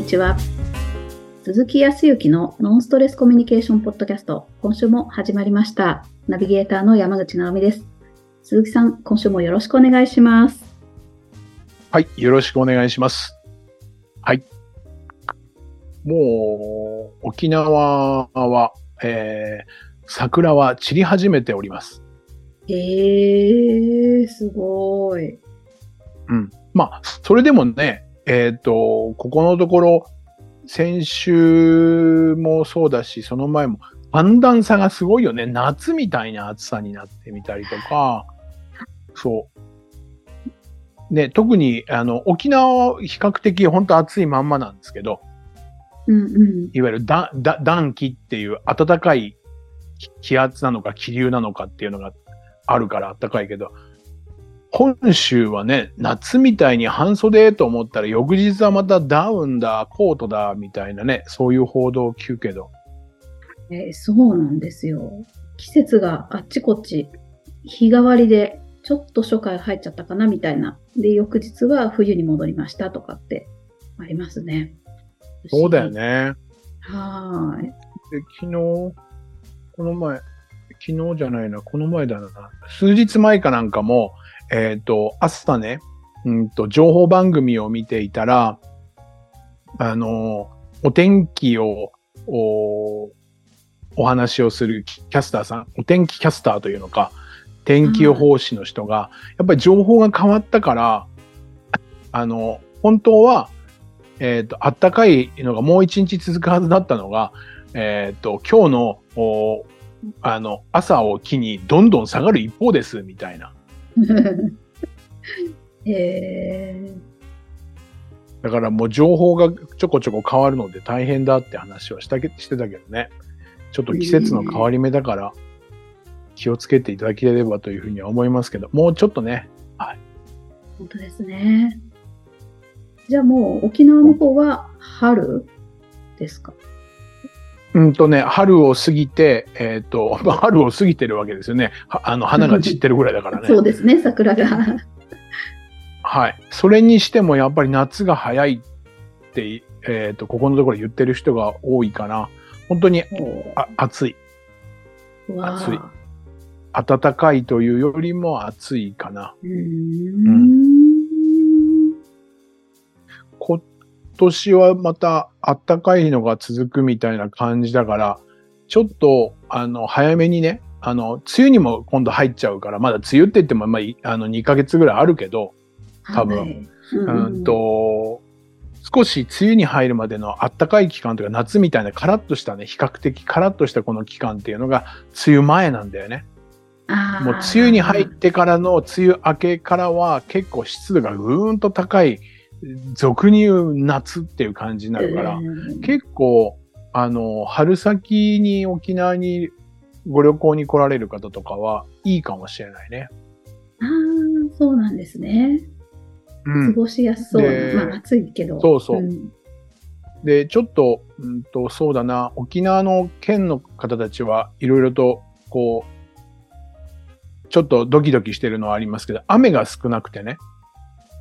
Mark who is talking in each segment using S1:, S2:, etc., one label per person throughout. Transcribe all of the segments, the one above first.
S1: にちは。鈴木康之のノンストレスコミュニケーションポッドキャスト、今週も始まりました。ナビゲーターの山口直美です。鈴木さん、今週もよろしくお願いします。
S2: はい、よろしくお願いします。はい。もう、沖縄は、えー、桜は散り始めております。
S1: えー、すごい。
S2: うん。まあ、それでもね、えっ、と、ここのところ、先週もそうだし、その前も、寒暖差がすごいよね。夏みたいな暑さになってみたりとか、そう。ね、特に、あの、沖縄は比較的本当暑いまんまなんですけど、
S1: うんうん。
S2: いわゆるだだ暖気っていう暖かい気気圧なのか気流なのかっていうのがあるから暖かいけど、本州はね、夏みたいに半袖と思ったら翌日はまたダウンだ、コートだ、みたいなね、そういう報道を聞くけど、
S1: えーそうなんですよ。季節があっちこっち、日替わりで、ちょっと初夏入っちゃったかなみたいな。で、翌日は冬に戻りましたとかってありますね。
S2: そうだよ。ね。
S1: はーい。
S2: で昨日、この前、昨日じゃないな、この前だな、数日前かなんかも、えっ、と、朝ね、うんと、情報番組を見ていたら、あの、お天気を、お、お話をするキャスターさん、お天気キャスターというのか、天気予報士の人が、やっぱり情報が変わったから、あの、本当は、えっ、と、あったかいのがもう一日続くはずだったのが、えっ、と、今日の、おあの、朝を機にどんどん下がる一方です、みたいな。
S1: えー、
S2: だからもう情報がちょこちょこ変わるので大変だって話はしたけしてたけどね。ちょっと季節の変わり目だから気をつけていただければというふうには思いますけど、もうちょっとね、
S1: 本当ですね。じゃあもう沖縄の方は春ですか？
S2: うんとね、春を過ぎて、えっ、と、ま あ春を過ぎてるわけですよね。はあの、花が散ってるぐらいだからね。
S1: そうですね、桜が。
S2: はい。それにしてもやっぱり夏が早いって、えっ、と、ここのところ言ってる人が多いかな。本当にあ暑い。暑い暖かいというよりも暑いかな。
S1: うーん。
S2: 今年はまた暖かいのが続くみたいな感じだから、ちょっと、あの、早めにね、あの、梅雨にも今度入っちゃうから、まだ梅雨って言っても、まあ、いあの、2ヶ月ぐらいあるけど、多分。
S1: はい、
S2: うんと、少し梅雨に入るまでの暖かい期間というか夏みたいなカラッとしたね、比較的カラッとしたこの期間っていうのが梅雨前なんだよね。もう梅雨に入ってからの梅雨明けからは結構湿度がぐーんと高い、俗に言う夏っていう感じになるから、
S1: うん
S2: 結構、あの、春先に沖縄にご旅行に来られる方とかはいいかもしれないね。
S1: ああ、そうなんですね。
S2: うん。
S1: 過ごしやすそう
S2: で
S1: な。まあ暑いけど。
S2: そうそう。
S1: ん
S2: で、ちょっと、うんと、そうだな、沖縄の県の方たちはいろいろと、こう、ちょっとドキドキしてるのはありますけど、雨が少なくてね、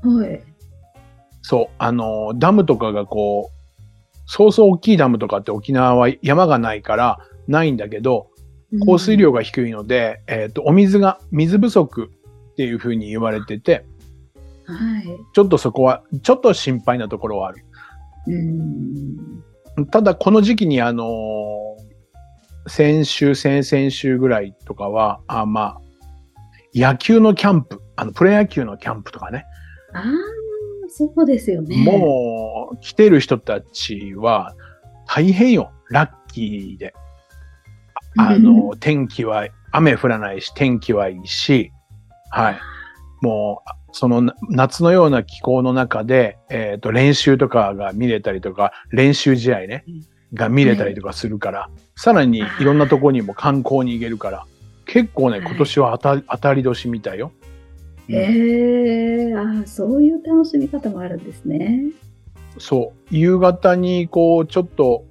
S1: はい。
S2: そう、あの、ダムとかがこう、そうそう大きいダムとかって沖縄は山がないからないんだけど、降水量が低いので、えっ、と、お水が、水不足っていうふうに言われてて、
S1: うん。はい。
S2: ちょっとそこは、ちょっと心配なところはある。
S1: うん。
S2: ただこの時期にあのー先週、先々週ぐらいとかは、あまあ、野球のキャンプ、あの、プロ野球のキャンプとかね、
S1: ああ、そうですよね。
S2: もう来てる人たちは大変よ、ラッキーで。あの、天気は、雨降らないし、天気はいいし、はい。もう、そのな夏のような気候の中で、えっ、と、練習とかが見れたりとか、練習試合ね
S1: うん、
S2: が見れたりとかするから、さらにいろんなとこにも観光に行けるから、結構ね、
S1: はい
S2: 今年は当た当たり年みたいよ。
S1: ええああ、そういう楽しみ方もあるんですね。
S2: そう。夕方に、こう、ちょっと、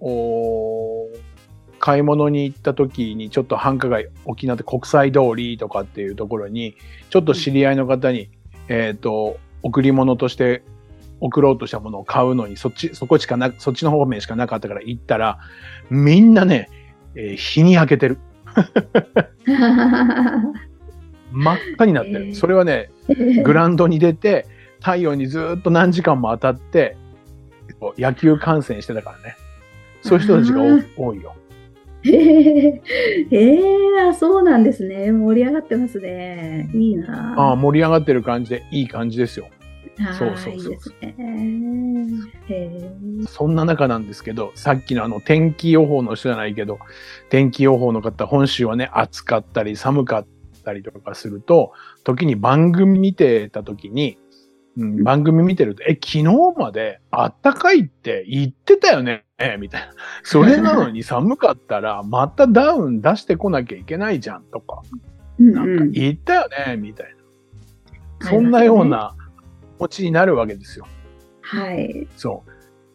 S2: 買い物に行った時に、ちょっと繁華街、沖縄で国際通りとかっていうところに、ちょっと知り合いの方に、えっ、と、贈り物として送ろうとしたものを買うのに、そっち、そこしかな、そっちの方面しかなかったから行ったら、みんなね、えー日に焼けてる。真っ赤になってる。
S1: えー
S2: それはね、グラウンドに出て、太陽にずっと何時間も当たって、野球観戦してたからね。そういう人たちが多いよ。
S1: へええあそうなんですね。盛り上がってますね。いいな
S2: ああ、盛り上がってる感じで、いい感じですよ。
S1: あ
S2: そうそうそう
S1: いい
S2: そんな中なんですけど、さっきのあの天気予報の人じゃないけど、天気予報の方、本州はね、暑かったり寒かったりとかすると、時に番組見てた時に、うん、番組見てると、え、昨日まであったかいって言ってたよねみたいな。それなのに寒かったら、またダウン出してこなきゃいけないじゃんとか、
S1: うん
S2: なんか
S1: うん
S2: 言ったよねみたいな。そんなような気持ちになるわけですよ。
S1: はい。
S2: そう。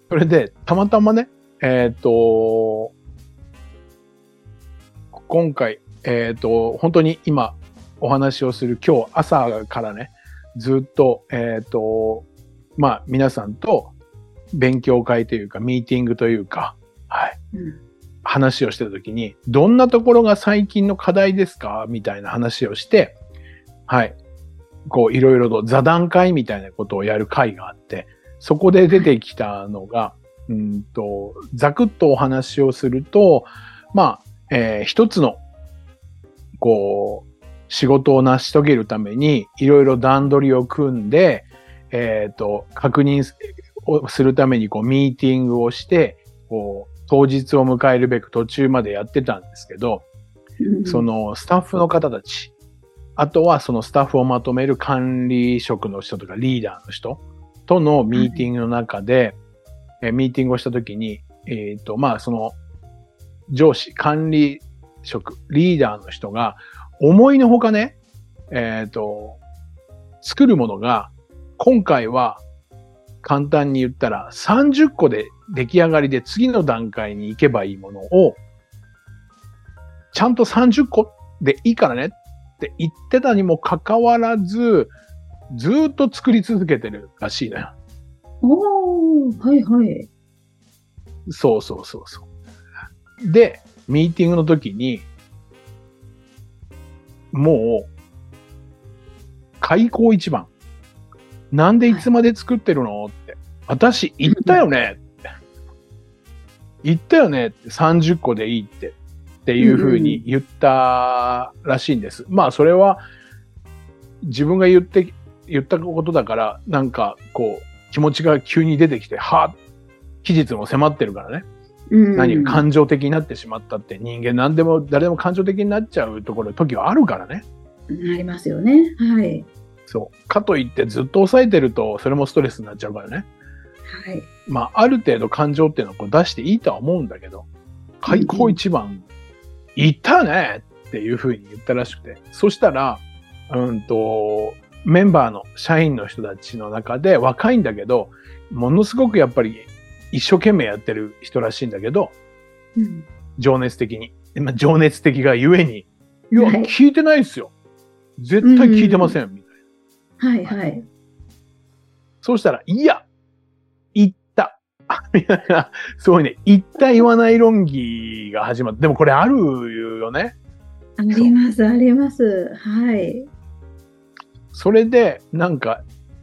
S2: それで、たまたまね、えっ、と、今回、えっ、と、本当に今お話をする今日朝からね、ずっと、えっ、と、まあ皆さんと勉強会というか、ミーティングというか、はい、
S1: うん。
S2: 話をしてた時に、どんなところが最近の課題ですか？みたいな話をして、はい。こう、いろいろと座談会みたいなことをやる会があって、そこで出てきたのが、うんと、ざくっとお話をすると、まあ、えー一つの、こう、仕事を成し遂げるために、いろいろ段取りを組んで、えっ、と、確認をするために、こう、ミーティングをして、こう、当日を迎えるべく途中までやってたんですけど、
S1: うん
S2: そのスタッフの方たち、あとはそのスタッフをまとめる管理職の人とかリーダーの人とのミーティングの中で、えーミーティングをしたときに、えっ、と、まあその上司、管理職、リーダーの人が思いのほかね、えっ、と、作るものが今回は簡単に言ったら30個で出来上がりで次の段階に行けばいいものをちゃんと30個でいいからねって言ってたにもかかわらず、ずーっと作り続けてるらしいのよ。
S1: おー、はいはい。
S2: そうそうそうそう。で、ミーティングの時に、もう、開口一番。なんでいつまで作ってるのって。私言ったよねって。言ったよねって30個でいいって。っていうふうに言ったらしいんです。まあそれは自分が言って、言ったことだから、なんかこう気持ちが急に出てきて、はぁ期日も迫ってるからね。
S1: うん
S2: 何か感情的になってしまったって人間何でも誰でも感情的になっちゃうところ、時はあるからね。
S1: ありますよね。はい。
S2: そう。かといってずっと抑えてると、それもストレスになっちゃうからね。
S1: はい。
S2: まあ、ある程度感情っていうのをこう出していいとは思うんだけど、開口一番、言ったよねっていうふうに言ったらしくて。そしたら、うんと、メンバーの社員の人たちの中で若いんだけど、ものすごくやっぱり一生懸命やってる人らしいんだけど、
S1: うん
S2: 情熱的に。情熱的がゆえに、いや、
S1: はい
S2: 聞いてないっすよ。絶対聞いてません、みたいな。
S1: はいはい。
S2: そうしたら、いや、言った。みたいな、そういうね、言った言わない論議が始まって、でもこれあるよね。
S1: あります、あります。はい。
S2: それで、なんか、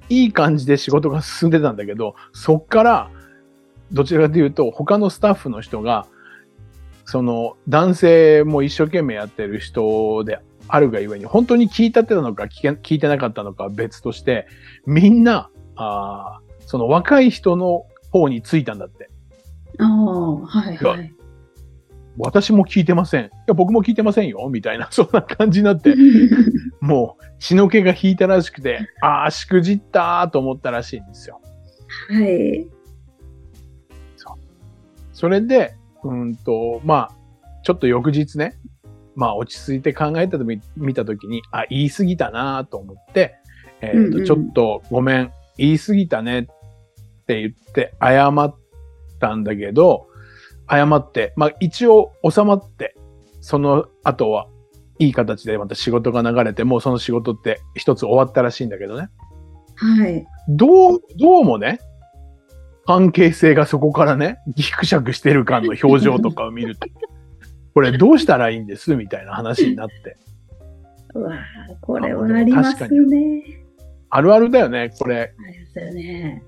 S2: いい感じで仕事が進んでたんだけど、そっから、どちらかというと、他のスタッフの人が、その、男性も一生懸命やってる人であるがゆえに、本当に聞いたってたのか聞け聞いてなかったのかは別として、みんな、あーその若い人の方についたんだって。
S1: ああ、はいはい。
S2: 私も聞いてません。いや、僕も聞いてませんよ。みたいな、そんな感じになって、もう血の気が引いたらしくて、ああ、しくじったーと思ったらしいんですよ。
S1: はい。
S2: それで、うんと、まあ、ちょっと翌日ね、まあ落ち着いて考えたとみ見たときに、あ、言い過ぎたなと思って、えっ、と、
S1: うんうん
S2: ちょっとごめん、言い過ぎたねって言って謝ったんだけど、謝って、まあ一応収まって、その後はいい形でまた仕事が流れて、もうその仕事って一つ終わったらしいんだけどね。
S1: はい。
S2: どう、どうもね、関係性がそこからね、ギクシャクしてる感の表情とかを見ると、これどうしたらいいんです？みたいな話になって。
S1: うわーこれはありますね。
S2: あるあるだよね、これ。
S1: ありますよね。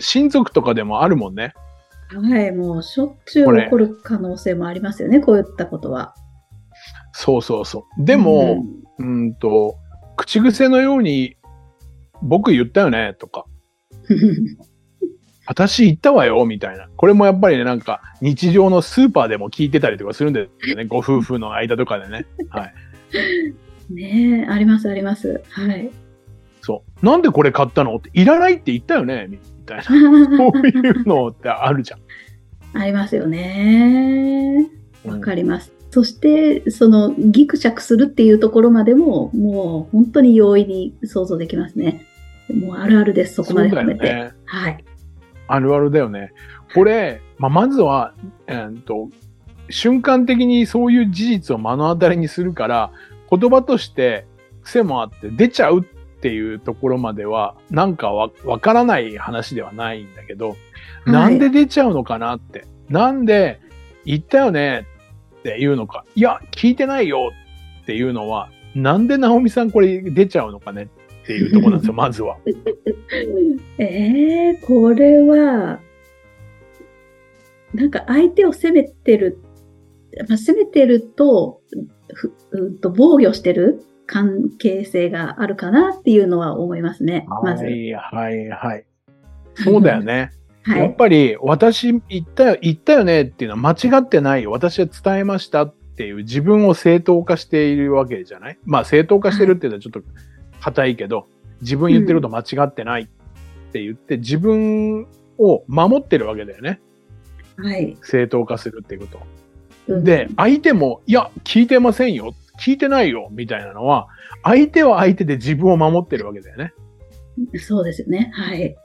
S2: 親族とかでもあるもんね。
S1: はい、もうしょっちゅう起こる可能性もありますよね、こういったことは。
S2: そうそうそう。でも、うーんと、口癖のように、僕言ったよね、とか、
S1: うん、
S2: 私言ったわよ、みたいな。これもやっぱりね、なんか、日常のスーパーでも聞いてたりとかするんですよね。ご夫婦の間とかでね。はい。
S1: ねえ、ありますあります。はい。
S2: そう。なんでこれ買ったのって、いらないって言ったよね、みたいな。そういうのってあるじゃん。
S1: ありますよね。
S2: うん
S1: わかります。そして、そのギクシャクするっていうところまでも、もう本当に容易に想像できますね。もうあるあるです、そこまで含めて。
S2: よね。
S1: はい。
S2: あるあるだよね。これ、まあ、まずは、えーっと、瞬間的にそういう事実を目の当たりにするから、言葉として癖もあって出ちゃうっていうところまでは、なんかわわからない話ではないんだけど、
S1: はい
S2: なんで出ちゃうのかなって。なんで言ったよねっていうのか。いや、聞いてないよっていうのは、なんで直美さんこれ出ちゃうのかねっていうところなんですよ、まずは。
S1: えー、これは、なんか相手を責めてる、まあ、責めてると、ふうんと防御してる関係性があるかなっていうのは思いますね。まず。
S2: はい、はい、はい。そうだよね。
S1: はい。
S2: やっぱり私言ったよ、言ったよねっていうのは間違ってないよ。私は伝えましたっていう自分を正当化しているわけじゃない？まあ正当化してるっていうのはちょっと硬いけど、自分言ってること間違ってないって言って自分を守ってるわけだよね。
S1: はい。
S2: 正当化するっていうこと。
S1: うん
S2: で、相手も、いや、聞いてませんよ。聞いてないよ。みたいなのは、相手は相手で自分を守ってるわけだよね。
S1: そうですよね。はい。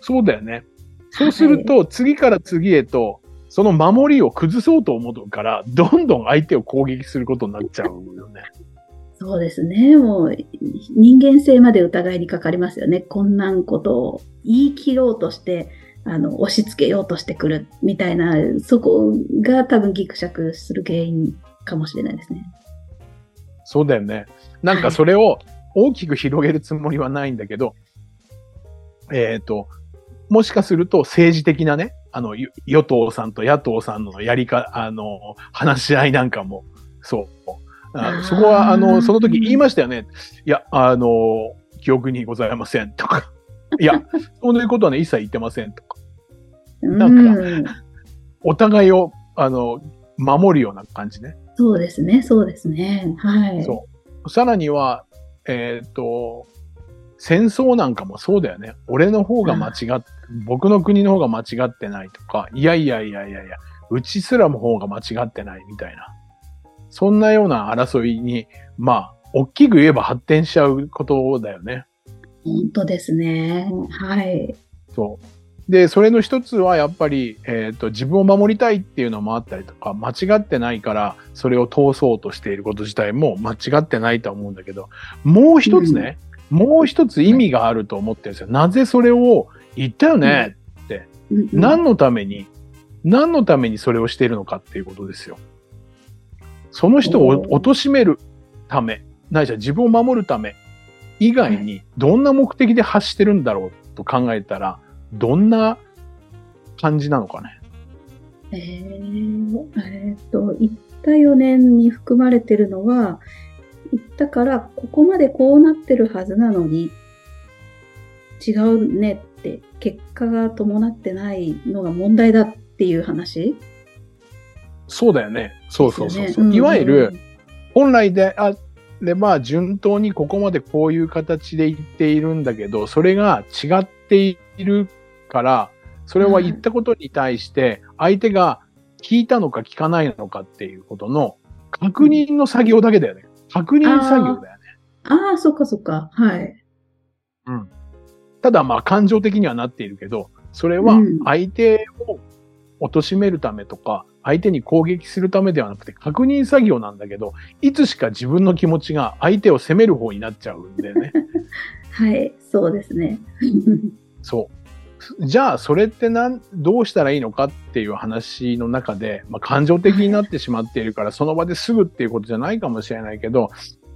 S2: そうだよね。そうすると、次から次へと、その守りを崩そうと思うから、どんどん相手を攻撃することになっちゃうよね。
S1: そうですね。もう、人間性まで疑いにかかりますよね。こんなんことを言い切ろうとして、あの、押し付けようとしてくるみたいな、そこが多分ギクシャクする原因かもしれないですね。
S2: そうだよね。なんかそれを大きく広げるつもりはないんだけど、えっ、と、もしかすると政治的なね、あの、与与党さんと野党さんのやりか、あの、話し合いなんかも、そう。あそこは、あの、その時言いましたよね。いや、あの、記憶にございませんとか。いや、そういうことはね、一切言ってませんとか。なんか
S1: うん
S2: お互いを、あの、守るような感じね。
S1: そうですね。そうですね。はい。
S2: そう。さらには、えっ、と、戦争なんかもそうだよね。俺の方が間違っ、僕の国の方が間違ってないとか、いやいやいやいやいや、うちすらも方が間違ってないみたいな。そんなような争いに、まあ、大きく言えば発展しちゃうことだよね。
S1: 本当ですね。はい。
S2: そう。で、それの一つはやっぱり、えっ、と、自分を守りたいっていうのもあったりとか、間違ってないから、それを通そうとしていること自体も間違ってないとは思うんだけど、もう一つね、もう一つ意味があると思ってるんですよ。なぜそれを言ったよね、
S1: うんうん
S2: 何のために、何のためにそれをしているのかっていうことですよ。その人を貶めるため、ないしは自分を守るため以外に、どんな目的で発してるんだろうと考えたら、どんな感じなのかね。
S1: えーえーっと、言った4年に含まれてるのは、言ったから、ここまでこうなってるはずなのに、違うねって、結果が伴ってないのが問題だっていう話
S2: そうだよね。そうそうそうそう、
S1: ね
S2: いわゆる、、本来であれば順当にここまでこういう形で言っているんだけど、それが違っているから、それは言ったことに対して、相手が聞いたのか聞かないのかっていうことの確認の作業だけだよね。確認作業だよね。
S1: ああ、そっかそっか。はい。
S2: ただまあ感情的にはなっているけど、それは
S1: うん
S2: 相手を貶めるためとか、相手に攻撃するためではなくて確認作業なんだけど、いつしか自分の気持ちが相手を責める方になっちゃうんだよね。
S1: はい、そうですね。
S2: そう。じゃあそれってなんどうしたらいいのかっていう話の中で、まあ、感情的になってしまっているからその場ですぐっていうことじゃないかもしれないけど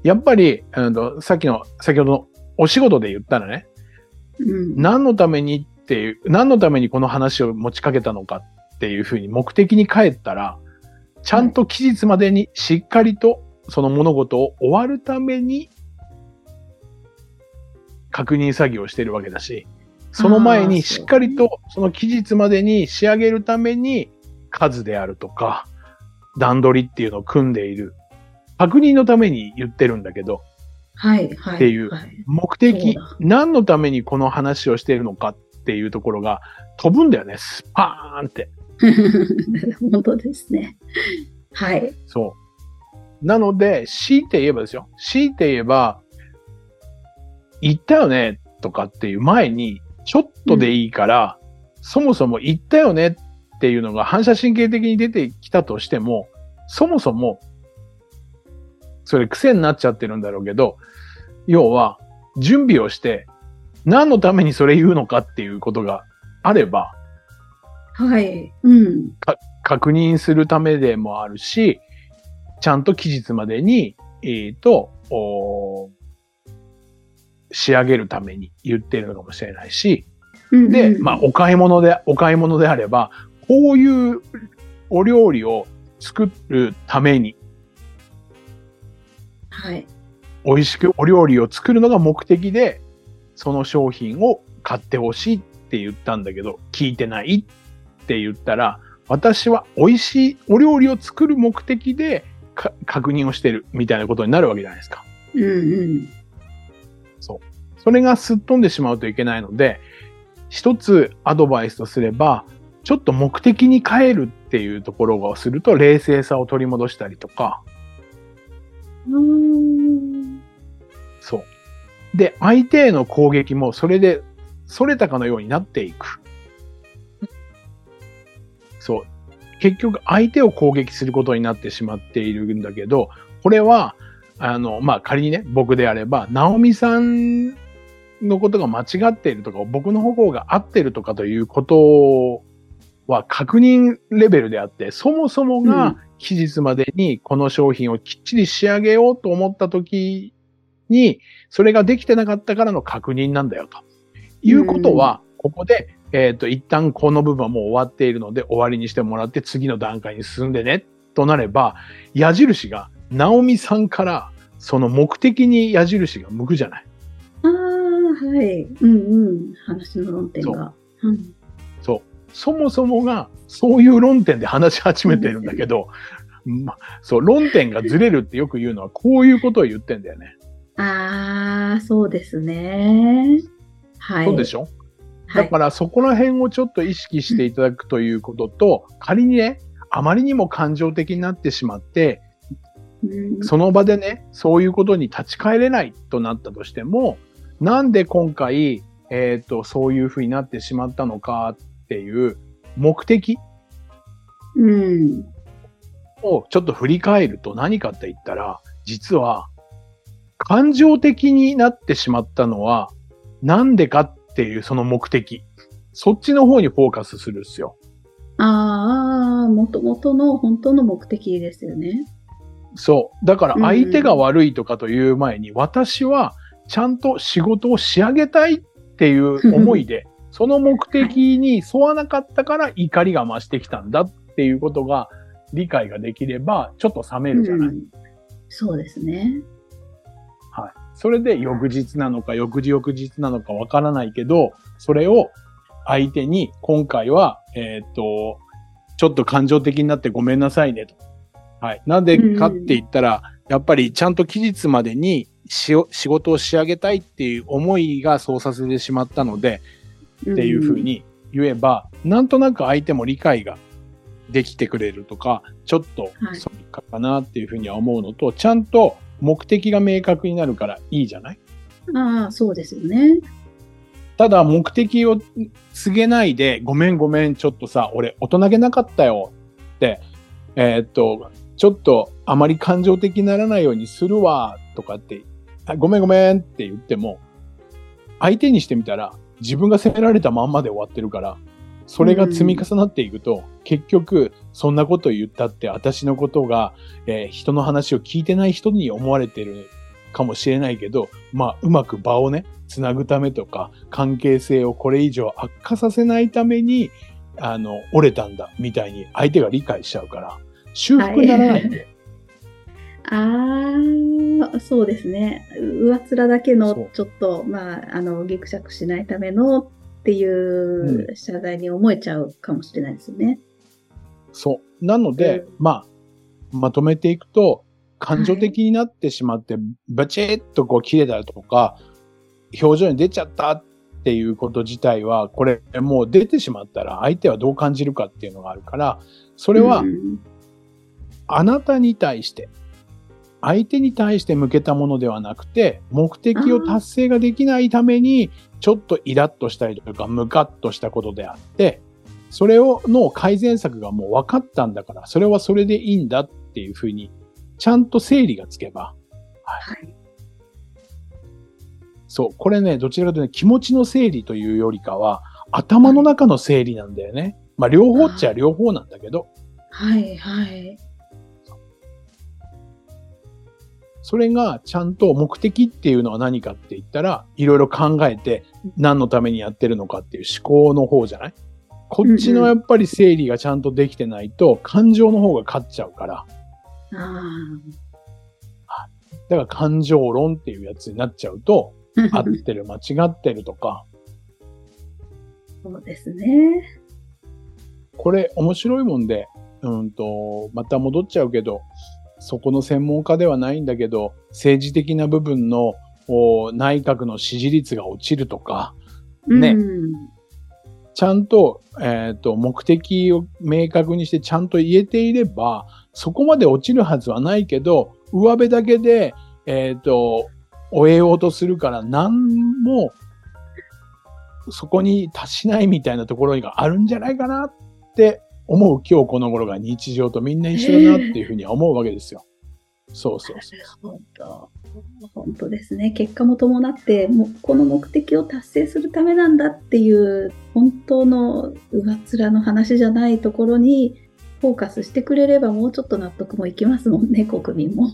S2: やっぱり、あのさっきの先ほどのお仕事で言ったらね
S1: うん。
S2: 何のためにっていう何のためにこの話を持ちかけたのかっていうふうに目的に帰ったらちゃんと期日までにしっかりとその物事を終わるために確認作業をしてるわけだし、その前にしっかりとその期日までに仕上げるために数であるとか段取りっていうのを組んでいる。確認のために言ってるんだけど、
S1: はい、はい。
S2: っていう
S1: はい、
S2: 目的何のためにこの話をしているのかっていうところが飛ぶんだよね。スパーンって。
S1: 本当ですね。はい。
S2: そう。なので、強いて言えばですよ。強いて言えば、言ったよねとかっていう前に、ちょっとでいいから、そもそも言ったよねっていうのが反射神経的に出てきたとしても、そもそも、それ癖になっちゃってるんだろうけど、要は、準備をして、何のためにそれ言うのかっていうことがあれば、
S1: はい。うん。
S2: 確認するためでもあるし、ちゃんと期日までに、えっ、と、お仕上げるために言ってるのかもしれないし、
S1: うん
S2: で、
S1: うん
S2: まあ、お買い物で、お買い物であれば、こういうお料理を作るために、
S1: はい。
S2: 美味しくお料理を作るのが目的で、その商品を買ってほしいって言ったんだけど、聞いてないって言ったら、私は美味しいお料理を作る目的でか確認をしてるみたいなことになるわけじゃないですか。
S1: うんうん。
S2: それがすっ飛んでしまうといけないので、一つアドバイスとすれば、ちょっと目的に変えるっていうところをすると冷静さを取り戻したりとか、
S1: うーん
S2: そう。で、相手への攻撃もそれで、それたかのようになっていく。そう。結局、相手を攻撃することになってしまっているんだけど、これは、あの、まあ、仮にね、僕であれば、ナオミさんのことが間違っているとか、僕の方向が合ってるとかということは確認レベルであって、そもそも
S1: う
S2: が
S1: ん
S2: 期日までにこの商品をきっちり仕上げようと思った時に、それができてなかったからの確認なんだよと。いうことは、ここで、えっ、と、一旦この部分はもう終わっているので終わりにしてもらって次の段階に進んでね、となれば、矢印が、ナオミさんから、その目的に矢印が向くじゃない。
S1: ああ、はい。うんうん。話の論点が。うん
S2: そう。そもそもが、そういう論点で話し始めてるんだけど、ま、そう、論点がずれるってよく言うのは、こういうことを言ってんだよね。
S1: ああ、そうですね。はい。
S2: そうでしょ？
S1: はい
S2: だからそこら辺をちょっと意識していただくということと、仮にね、あまりにも感情的になってしまって、
S1: うん
S2: その場でね、そういうことに立ち返れないとなったとしても、なんで今回、えっ、と、そういうふうになってしまったのかっていう目的
S1: うん。
S2: をちょっと振り返ると何かって言ったら、実は、感情的になってしまったのは、なんでかっていうその目的。そっちの方にフォーカスするんですよ。
S1: ああ、もともとの本当の目的ですよね。
S2: そう。だから相手が悪いとかという前に、私はちゃんと仕事を仕上げたいっていう思いで、その目的に沿わなかったから怒りが増してきたんだっていうことが理解ができれば、ちょっと冷めるじゃない。
S1: うんそうですね。
S2: はい。それで翌日なのか翌々翌日なのかわからないけど、それを相手に今回は、えーっと、ちょっと感情的になってごめんなさいねと。はい。なんでかって言ったら、やっぱりちゃんと期日までに仕事を仕上げたいっていう思いがそうさせてしまったので、
S1: っ
S2: っていうふう。に言えば、なんとなく相手も理解ができてくれるとか、ちょっと
S1: はい
S2: そうかかなっていうふうには思うのと、ちゃんと目的が明確になるからいいじゃない？
S1: ああ、そうですよね。
S2: ただ目的を告げないで、ごめんごめん、ちょっとさ、俺大人げなかったよって、えーっと、ちょっとあまり感情的にならないようにするわ、とかって、あごめんごめんって言っても、相手にしてみたら、自分が責められたまんまで終わってるから、それが積み重なっていくと、結局、そんなこと言ったって、私のことが、えー人の話を聞いてない人に思われてるかもしれないけど、まあ、うまく場をね、つなぐためとか、関係性をこれ以上悪化させないために、あの、折れたんだ、みたいに相手が理解しちゃうから、修復にならないんで。
S1: ああ、そうですね。上っ面だけの、ちょっと、まあ、あの、ギクシャクしないためのっていう謝罪に思えちゃうかもしれないですよね。
S2: そう。なので、
S1: うん
S2: まあ、まとめていくと、感情的になってしまって、バチッとこう切れたりとか、表情に出ちゃったっていうこと自体は、これもう出てしまったら相手はどう感じるかっていうのがあるから、それは
S1: うん
S2: あなたに対して、相手に対して向けたものではなくて、目的を達成ができないために、ちょっとイラッとしたりとか、ムカッとしたことであって、それを、の改善策がもう分かったんだから、それはそれでいいんだっていうふうに、ちゃんと整理がつけば、
S1: はい。
S2: そう、これね、どちらかというと、気持ちの整理というよりかは、頭の中の整理なんだよね。まあ、両方っちゃ両方なんだけど、
S1: はい、はい。
S2: それがちゃんと目的っていうのは何かって言ったら、いろいろ考えて何のためにやってるのかっていう思考の方じゃない？こっちのやっぱり整理がちゃんとできてないと、感情の方が勝っちゃうから、
S1: ああ。
S2: だから感情論っていうやつになっちゃうと、合ってる、間違ってるとか、
S1: そうですね。
S2: これ面白いもんで、うんと、また戻っちゃうけど、そこの専門家ではないんだけど、政治的な部分のお内閣の支持率が落ちるとか、ね
S1: うん。
S2: ちゃんと、えっ、と、目的を明確にしてちゃんと言えていれば、そこまで落ちるはずはないけど、上辺だけで、えっ、と、終えようとするから、何も、そこに達しないみたいなところがあるんじゃないかなって思う今日この頃が日常とみんな一緒だなっていうふうには思うわけですよ。そうそうそう。
S1: 本当本当ですね。結果も伴って、もうこの目的を達成するためなんだっていう、本当の上っ面の話じゃないところにフォーカスしてくれれば、もうちょっと納得もいきますもんね、国民も。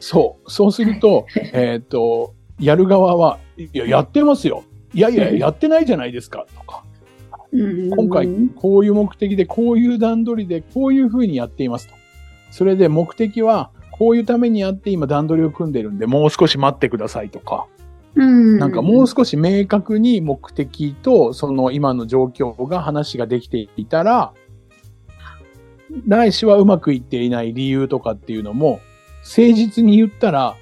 S2: そう。そうすると、えっ、と、やる側は、いや、やってますよ。いやいや、やってないじゃないですか、とか。今
S1: 今
S2: 回、こういう目的で、こういう段取りで、こういうふうにやっていますと。それで目的は、こういうためにやって今段取りを組んでるんで、もう少し待ってくださいとか。
S1: な
S2: なんかもう少し明確に目的と、その今の状況が話ができていたら、ないしはうまくいっていない理由とかっていうのも、誠実に言ったら、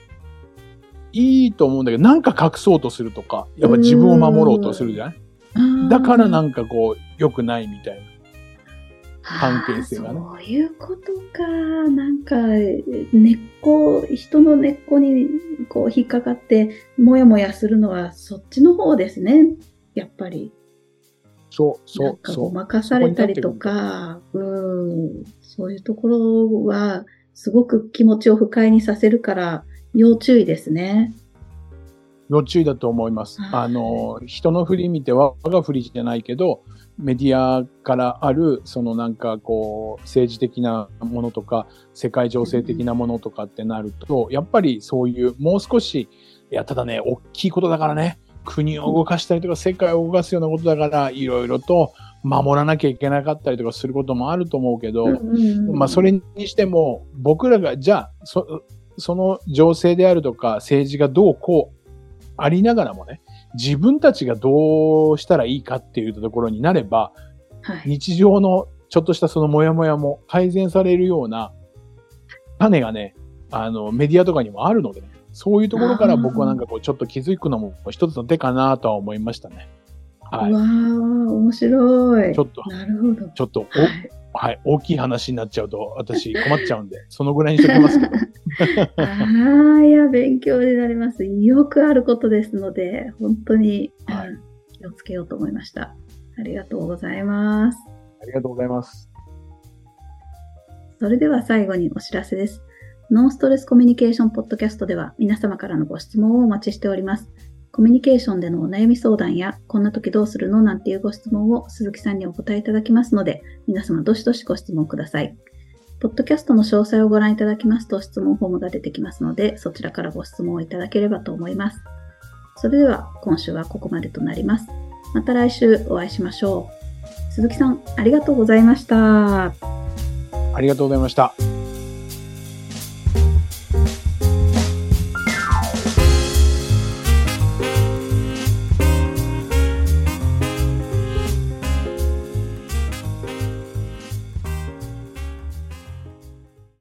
S2: いいと思うんだけど、なんか隠そうとするとか、やっぱ自分を守ろうとするじゃない？だからなんんかこう、良くないみたいな。関係性がね
S1: そういうことか。なんか、根っこ、人の根っこにこう引っかかって、もやもやするのはそっちの方ですね。やっぱり。
S2: そう、そう、
S1: なんかご
S2: そう。
S1: まかされたりとか、うん、そういうところは、すごく気持ちを不快にさせるから、要注意ですね。
S2: 要注意だと思います。
S1: はい
S2: あの、人の振り見て我が振りじゃないけど、メディアからある、そのなんかこう、政治的なものとか、世界情勢的なものとかってなると、やっぱりそういう、もう少し、いや、ただね、大きいことだからね、国を動かしたりとか、世界を動かすようなことだから、いろいろと守らなきゃいけなかったりとかすることもあると思うけど、まあ、それにしても、僕らが、じゃあ、そ、その情勢であるとか、政治がどうこう、ありながらもね、自分たちがどうしたらいいかっていうところになれば、
S1: はい。
S2: 日常のちょっとしたそのモヤモヤも改善されるような種がね、あの、メディアとかにもあるのでね、そういうところから僕はなんかこう、ちょっと気づくのも一つの手かなとは思いましたね。はい。
S1: わあ、面白い。
S2: ちょっと、
S1: なるほど。
S2: ちょっと、お
S1: はい
S2: はい、大きい話になっちゃうと私困っちゃうんで、そのぐらいにしときますけど。
S1: ああ、いや、勉強になります。よくあることですので、本当に、
S2: はい
S1: うん気をつけようと思いました。ありがとうございます。
S2: ありがとうございます。
S1: それでは最後にお知らせです。ノンストレスコミュニケーションポッドキャストでは皆様からのご質問をお待ちしております。コミュニケーションでのお悩み相談や、こんな時どうするのなんていうご質問を鈴木さんにお答えいただきますので、皆様どしどしご質問ください。ポッドキャストの詳細をご覧いただきますと質問フォームが出てきますので、そちらからご質問をいただければと思います。それでは今週はここまでとなります。また来週お会いしましょう。鈴木さん、ありがとうございました。
S2: ありがとうございました。